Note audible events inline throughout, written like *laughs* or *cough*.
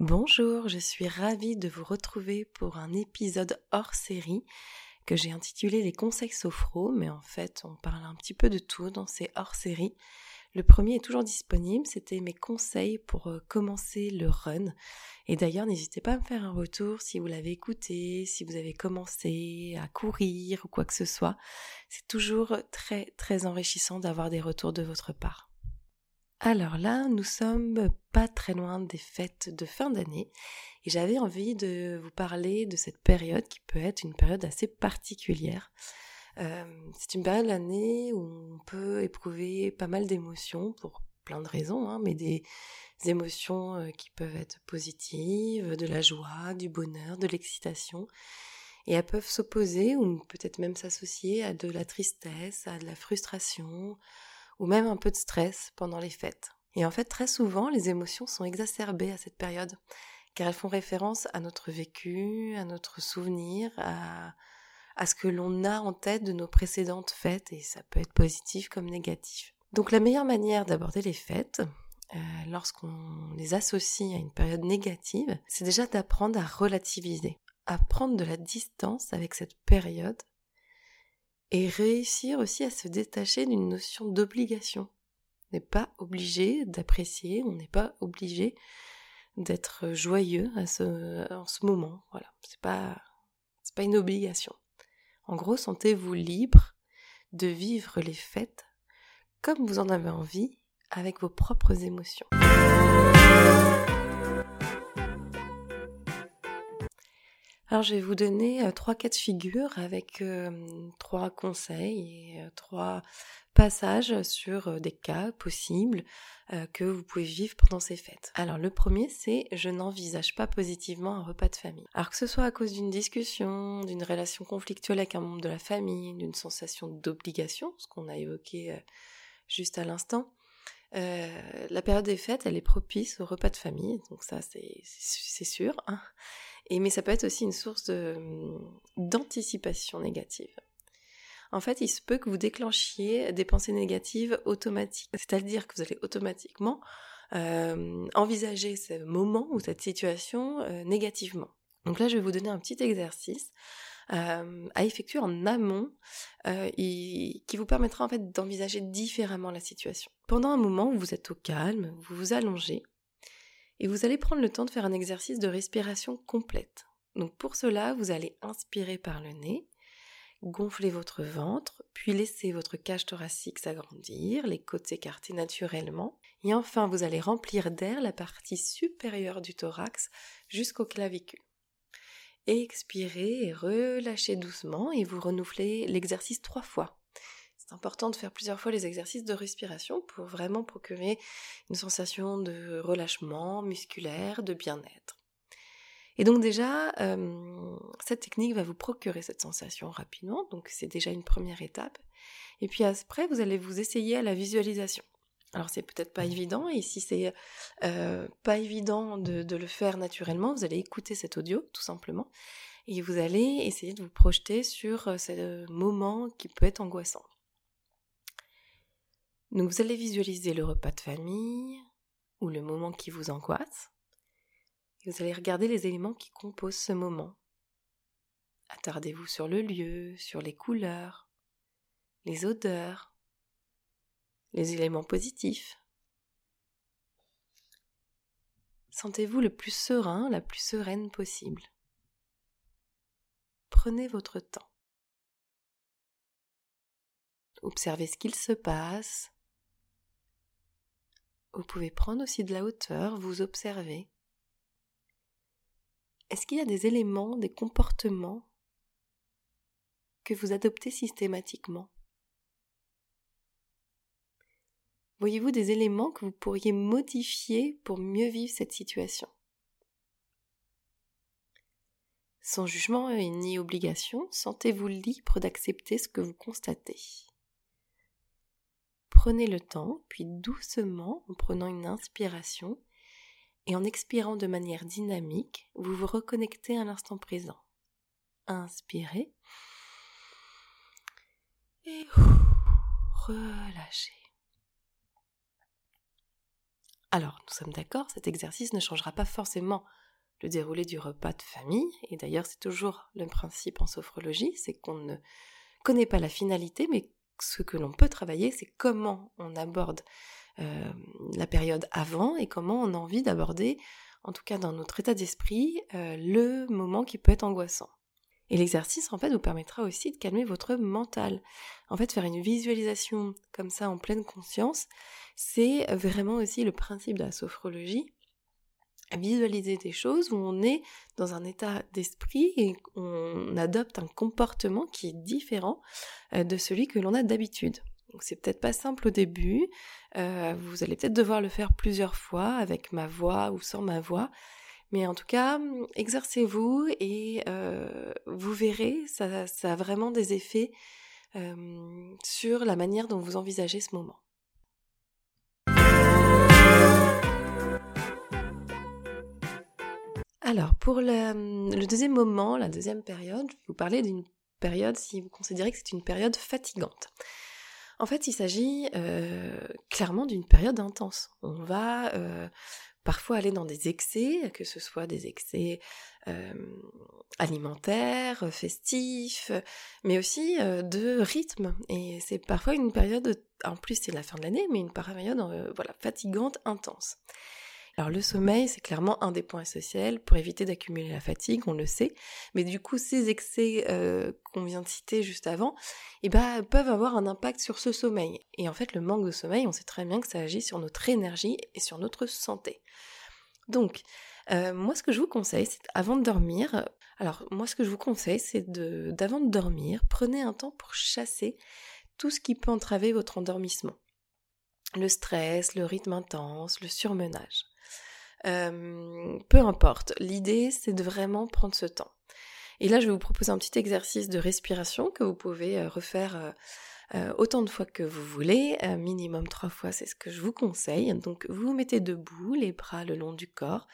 Bonjour, je suis ravie de vous retrouver pour un épisode hors série que j'ai intitulé Les conseils sophro, mais en fait on parle un petit peu de tout dans ces hors séries. Le premier est toujours disponible, c'était mes conseils pour euh, commencer le run. Et d'ailleurs, n'hésitez pas à me faire un retour si vous l'avez écouté, si vous avez commencé à courir ou quoi que ce soit. C'est toujours très très enrichissant d'avoir des retours de votre part. Alors là, nous sommes pas très loin des fêtes de fin d'année et j'avais envie de vous parler de cette période qui peut être une période assez particulière. Euh, c'est une période de l'année où on peut éprouver pas mal d'émotions pour plein de raisons, hein, mais des, émotions euh, qui peuvent être positives, de la joie, du bonheur, de l'excitation, et elles peuvent s'opposer ou peut-être même s'associer à de la tristesse, à de la frustration, ou même un peu de stress pendant les fêtes. Et en fait, très souvent, les émotions sont exacerbées à cette période, car elles font référence à notre vécu, à notre souvenir, à, ce que l'on a en tête de nos précédentes fêtes, et ça peut être positif comme négatif. Donc la meilleure manière d'aborder les fêtes, euh, lorsqu'on les associe à une période négative, c'est déjà d'apprendre à relativiser, à prendre de la distance avec cette période, et réussir aussi à se détacher d'une notion d'obligation. On n'est pas obligé d'apprécier, on n'est pas obligé d'être joyeux à ce, en ce moment. Voilà, c'est pas, c'est pas une obligation. En gros, sentez-vous libre de vivre les fêtes comme vous en avez envie avec vos propres émotions. Alors je vais vous donner euh, trois cas de figure avec trois conseils et trois passages sur des cas possibles que vous pouvez vivre pendant ces fêtes. Alors le premier c'est je n'envisage pas positivement un repas de famille. Alors que ce soit à cause d'une discussion, d'une relation conflictuelle avec un membre de la famille, d'une sensation d'obligation, ce qu'on a évoqué juste à l'instant, la période des fêtes, elle est propice au repas de famille, donc ça c'est sûr. Hein et, mais ça peut être aussi une source d'anticipation négative. En fait, il se peut que vous déclenchiez des pensées négatives automatiques, c'est-à-dire que vous allez automatiquement euh, envisager ce moment ou cette situation euh, négativement. Donc là, je vais vous donner un petit exercice euh, à effectuer en amont et, qui vous permettra en fait d'envisager différemment la situation. Pendant un moment vous êtes au calme, vous vous allongez et vous allez prendre le temps de faire un exercice de respiration complète. Donc pour cela, vous allez inspirer par le nez, gonfler votre ventre, puis laisser votre cage thoracique s'agrandir, les côtes s'écarter naturellement, et enfin vous allez remplir d'air la partie supérieure du thorax jusqu'au clavicule. Expirez et relâchez doucement et vous renouvelez l'exercice trois fois. C'est important de faire plusieurs fois les exercices de respiration pour vraiment procurer une sensation de relâchement musculaire, de bien-être. Et donc déjà, euh, cette technique va vous procurer cette sensation rapidement, donc c'est déjà une première étape. Et puis après, vous allez vous essayer à la visualisation. Alors c'est peut-être pas évident, et si c'est euh, pas évident de, de, le faire naturellement, vous allez écouter cet audio tout simplement, et vous allez essayer de vous projeter sur ce moment qui peut être angoissant. Donc vous allez visualiser le repas de famille ou le moment qui vous angoisse. Et vous allez regarder les éléments qui composent ce moment. Attardez-vous sur le lieu, sur les couleurs, les odeurs, les éléments positifs. Sentez-vous le plus serein, la plus sereine possible. Prenez votre temps. Observez ce qu'il se passe, vous pouvez prendre aussi de la hauteur, vous observer. Est-ce qu'il y a des éléments, des comportements que vous adoptez systématiquement? Voyez-vous des éléments que vous pourriez modifier pour mieux vivre cette situation? Sans jugement ni obligation, sentez-vous libre d'accepter ce que vous constatez. Prenez le temps, puis doucement, en prenant une inspiration et en expirant de manière dynamique, vous vous reconnectez à l'instant présent. Inspirez et relâchez. Alors, nous sommes d'accord, cet exercice ne changera pas forcément le déroulé du repas de famille, et d'ailleurs c'est toujours le principe en sophrologie, c'est qu'on ne connaît pas la finalité, mais ce que l'on peut travailler, c'est comment on aborde euh, la période avant et comment on a envie d'aborder, en tout cas dans notre état d'esprit, euh, le moment qui peut être angoissant. Et l'exercice, en fait, vous permettra aussi de calmer votre mental. En fait, faire une visualisation comme ça en pleine conscience, c'est vraiment aussi le principe de la sophrologie. Visualiser des choses où on est dans un état d'esprit et on adopte un comportement qui est différent euh, de celui que l'on a d'habitude. Donc c'est peut-être pas simple au début, euh, vous allez peut-être devoir le faire plusieurs fois avec ma voix ou sans ma voix, mais en tout cas, exercez-vous et euh, vous verrez, ça, a vraiment des effets euh, sur la manière dont vous envisagez ce moment. Alors, pour le, deuxième moment, la deuxième période, je vais vous parler d'une période si vous considérez que c'est une période fatigante. En fait, il s'agit euh, clairement d'une période intense. On va parfois aller dans des excès, que ce soit des excès alimentaires, festifs, mais aussi de rythme. Et c'est parfois une période, en plus c'est la fin de l'année, mais une période voilà, fatigante, intense. Alors le sommeil, c'est clairement un des points essentiels pour éviter d'accumuler la fatigue, on le sait. Mais du coup, ces excès euh, qu'on vient de citer juste avant, eh ben, peuvent avoir un impact sur ce sommeil. Et en fait, le manque de sommeil, on sait très bien que ça agit sur notre énergie et sur notre santé. Donc, euh, moi, ce que je vous conseille, c'est avant de dormir. Alors, moi, ce que je vous conseille, c'est d'avant de dormir, prenez un temps pour chasser tout ce qui peut entraver votre endormissement. Le stress, le rythme intense, le surmenage. Euh, peu importe, l'idée c'est de vraiment prendre ce temps. Et là je vais vous proposer un petit exercice de respiration que vous pouvez euh, refaire euh, autant de fois que vous voulez, minimum trois fois c'est ce que je vous conseille. Donc vous vous mettez debout, les bras le long du corps,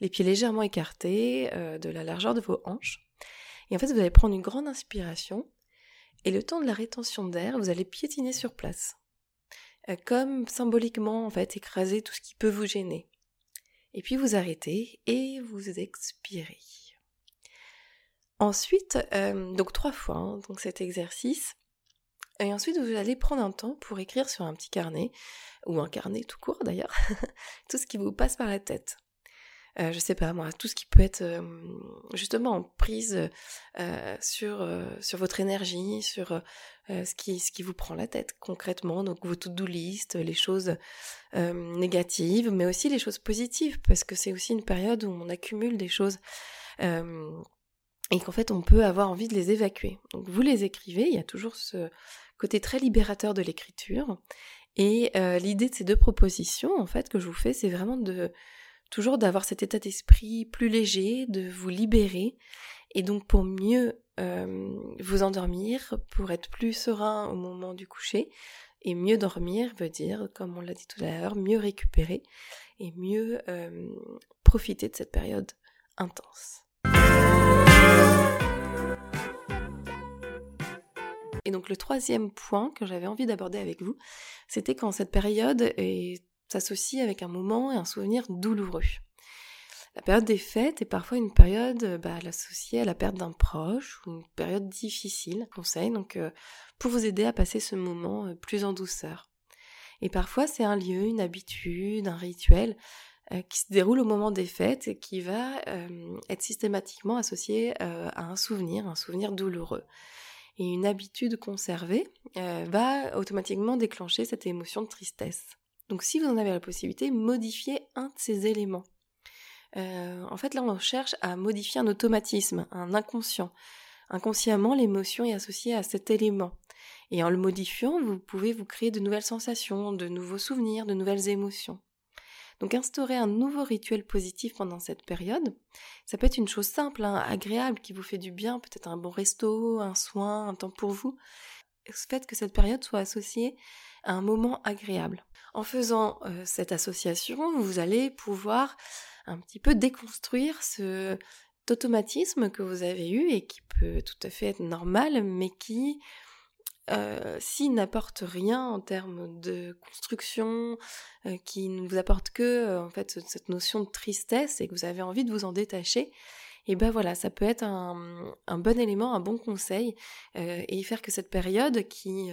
les pieds légèrement écartés de la largeur de vos hanches. Et en fait vous allez prendre une grande inspiration et le temps de la rétention d'air vous allez piétiner sur place. Comme symboliquement en fait écraser tout ce qui peut vous gêner. Et puis vous arrêtez et vous expirez. Ensuite, euh, donc trois fois hein, cet exercice. Et ensuite, vous allez prendre un temps pour écrire sur un petit carnet, ou un carnet tout court d'ailleurs, *laughs* tout ce qui vous passe par la tête. Euh, je sais pas moi, tout ce qui peut être euh, justement en prise euh, sur, sur votre énergie, sur ce, qui, ce qui vous prend la tête concrètement, donc vos to-do list, les choses négatives, mais aussi les choses positives, parce que c'est aussi une période où on accumule des choses et qu'en fait on peut avoir envie de les évacuer. Donc vous les écrivez, il y a toujours ce côté très libérateur de l'écriture. Et l'idée de ces deux propositions, en fait, que je vous fais, c'est vraiment de toujours d'avoir cet état d'esprit plus léger, de vous libérer, et donc pour mieux euh, vous endormir, pour être plus serein au moment du coucher, et mieux dormir veut dire, comme on l'a dit tout à l'heure, mieux récupérer et mieux euh, profiter de cette période intense. Et donc le troisième point que j'avais envie d'aborder avec vous, c'était quand cette période est s'associe avec un moment et un souvenir douloureux. La période des fêtes est parfois une période bah, associée à la perte d'un proche ou une période difficile, conseil, donc euh, pour vous aider à passer ce moment euh, plus en douceur. Et parfois c'est un lieu, une habitude, un rituel euh, qui se déroule au moment des fêtes et qui va être systématiquement associé à un souvenir, un souvenir douloureux. Et une habitude conservée va automatiquement déclencher cette émotion de tristesse. Donc si vous en avez la possibilité, modifiez un de ces éléments. Euh, en fait, là, on cherche à modifier un automatisme, un inconscient. Inconsciemment, l'émotion est associée à cet élément. Et en le modifiant, vous pouvez vous créer de nouvelles sensations, de nouveaux souvenirs, de nouvelles émotions. Donc instaurer un nouveau rituel positif pendant cette période, ça peut être une chose simple, hein, agréable, qui vous fait du bien, peut-être un bon resto, un soin, un temps pour vous. Faites que cette période soit associée un moment agréable. En faisant euh, cette association, vous allez pouvoir un petit peu déconstruire ce automatisme que vous avez eu et qui peut tout à fait être normal, mais qui euh, s'il n'apporte rien en termes de construction, euh, qui ne vous apporte que euh, en fait cette notion de tristesse et que vous avez envie de vous en détacher, et ben voilà, ça peut être un bon élément, un bon conseil, et faire que cette période qui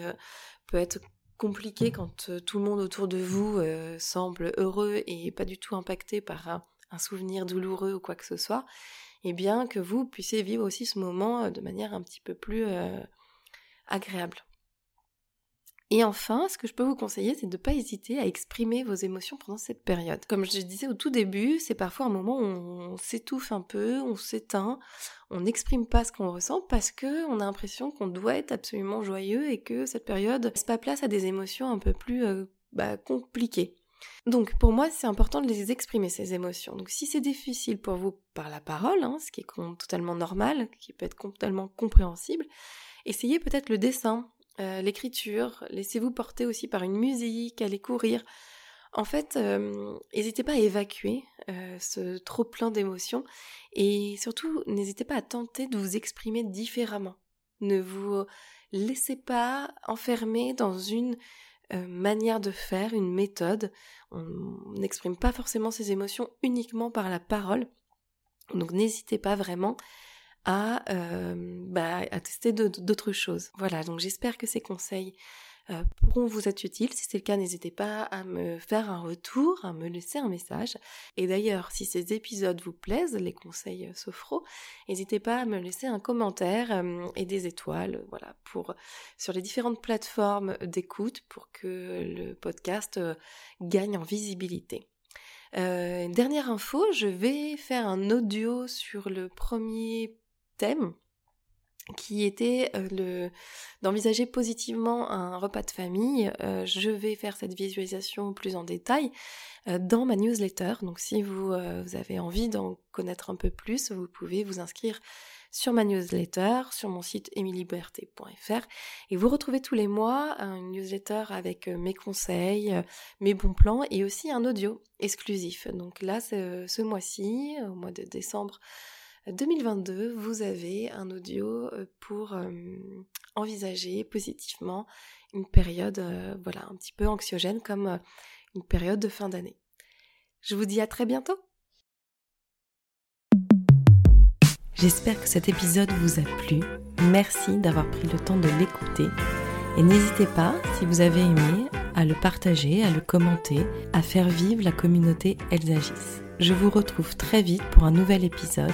peut être compliquée quand tout le monde autour de vous semble heureux et pas du tout impacté par un, un, souvenir douloureux ou quoi que ce soit, et bien que vous puissiez vivre aussi ce moment de manière un petit peu plus agréable. Et enfin, ce que je peux vous conseiller, c'est de ne pas hésiter à exprimer vos émotions pendant cette période. Comme je disais au tout début, c'est parfois un moment où on s'étouffe un peu, on s'éteint, on n'exprime pas ce qu'on ressent parce que on a l'impression qu'on doit être absolument joyeux et que cette période laisse pas place à des émotions un peu plus euh, bah, compliquées. Donc pour moi, c'est important de les exprimer, ces émotions. Donc si c'est difficile pour vous par la parole, hein, ce qui est totalement normal, qui peut être totalement compréhensible, Essayez peut-être le dessin, euh, l'écriture, laissez-vous porter aussi par une musique, allez courir. En fait, euh, n'hésitez pas à évacuer euh, ce trop plein d'émotions et surtout n'hésitez pas à tenter de vous exprimer différemment. Ne vous laissez pas enfermer dans une manière de faire, une méthode. On n'exprime pas forcément ses émotions uniquement par la parole. Donc n'hésitez pas vraiment à, euh, bah, à tester d'autres choses. Voilà, donc j'espère que ces conseils euh, pourront vous être utiles. Si c'est le cas, n'hésitez pas à me faire un retour, à me laisser un message. Et d'ailleurs, si ces épisodes vous plaisent, les conseils euh, Sophro, n'hésitez pas à me laisser un commentaire et des étoiles, voilà, pour sur les différentes plateformes d'écoute pour que le podcast gagne en visibilité. dernière info, je vais faire un audio sur le premier thème qui était euh, le d'envisager positivement un repas de famille. Euh, je vais faire cette visualisation plus en détail euh, dans ma newsletter. Donc si vous, vous avez envie d'en connaître un peu plus, vous pouvez vous inscrire sur ma newsletter, sur mon site emiliberté.fr et vous retrouvez tous les mois une newsletter avec mes conseils, mes bons plans et aussi un audio exclusif. Donc là, ce mois-ci, au mois de décembre, 2022, vous avez un audio euh, pour euh, envisager positivement une période euh, voilà, un petit peu anxiogène comme une période de fin d'année. Je vous dis à très bientôt. J'espère que cet épisode vous a plu. Merci d'avoir pris le temps de l'écouter. Et n'hésitez pas, si vous avez aimé, à le partager, à le commenter, à faire vivre la communauté Elsagis. Je vous retrouve très vite pour un nouvel épisode